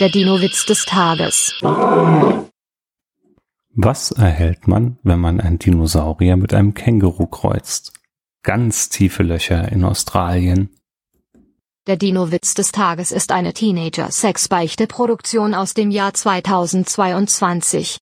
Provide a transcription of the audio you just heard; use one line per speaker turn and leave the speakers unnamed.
Der Dino-Witz des Tages.
Was erhält man, wenn man einen Dinosaurier mit einem Känguru kreuzt? Ganz tiefe Löcher in Australien.
Der Dino-Witz des Tages ist eine Teenager-Sex-Beichte-Produktion aus dem Jahr 2022.